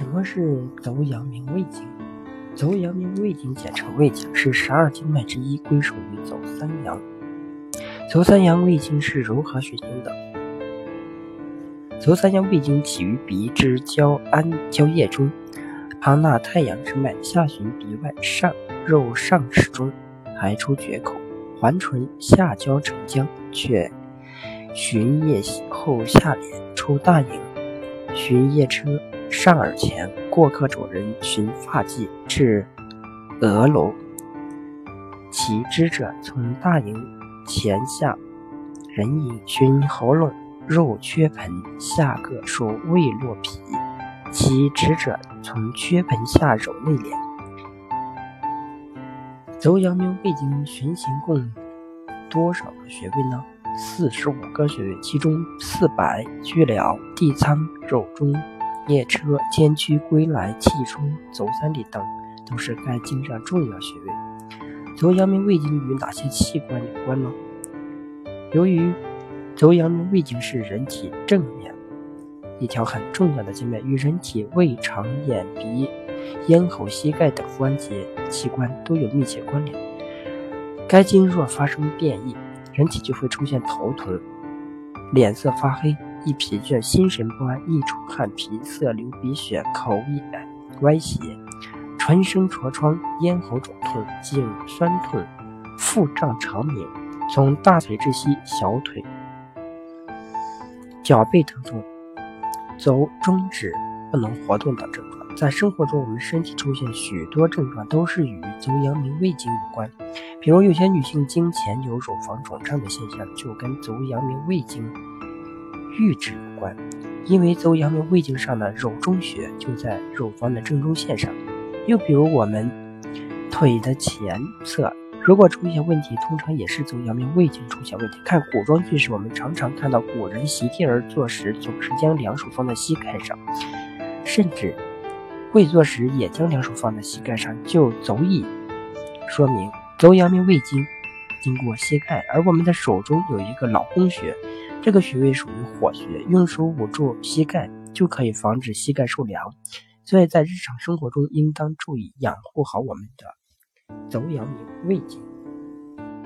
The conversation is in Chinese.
什么是走阳明胃经？走阳明胃经简称胃经，是十二经脉之一，归属于走三阳。走三阳胃经是如何循行的？走三阳胃经起于鼻之交安交液中，旁纳太阳之脉，下循鼻外上肉上齿中，排出绝口，环唇下交承浆，却循液后下敛出大营，循液车上耳前，过客主人循发际至额楼，其支者从大营前下人影寻喉咙入缺盆下各属胃络皮，其支者从缺盆下揉内敛。走阳明胃经循行共多少个穴位呢？四十五个穴位，其中四白、巨髎、地仓、肉中。列车、天区、归来、气冲、走三里等，都是该经上重要穴位。足阳明胃经与哪些器官有关呢？由于足阳明胃经是人体正面一条很重要的经脉，与人体胃肠、眼、鼻、咽喉、膝盖等关节器官都有密切关联。该经若发生变异，人体就会出现头疼、脸色发黑。易疲倦、心神不安、易出汗、皮色、流鼻血、口眼歪斜、唇生痤疮、咽喉肿痛、颈酸痛、腹胀肠鸣，从大腿至膝、小腿、脚背疼痛、走中指不能活动等症状。在生活中，我们身体出现许多症状都是与足阳明胃经有关，比如有些女性经前有乳房肿胀的现象，就跟足阳明胃经。预指有关，因为走阳明胃经上的肉中穴就在乳房的正中线上。又比如我们腿的前侧，如果出现问题，通常也是走阳明胃经出现问题。看古装剧时，我们常常看到古人席地而坐时，总是将两手放在膝盖上，甚至跪坐时也将两手放在膝盖上，就足以说明走阳明胃经经过膝盖。而我们的手中有一个老公穴。这个穴位属于火穴，用手捂住膝盖就可以防止膝盖受凉，所以在日常生活中应当注意养护好我们的走阳明胃经。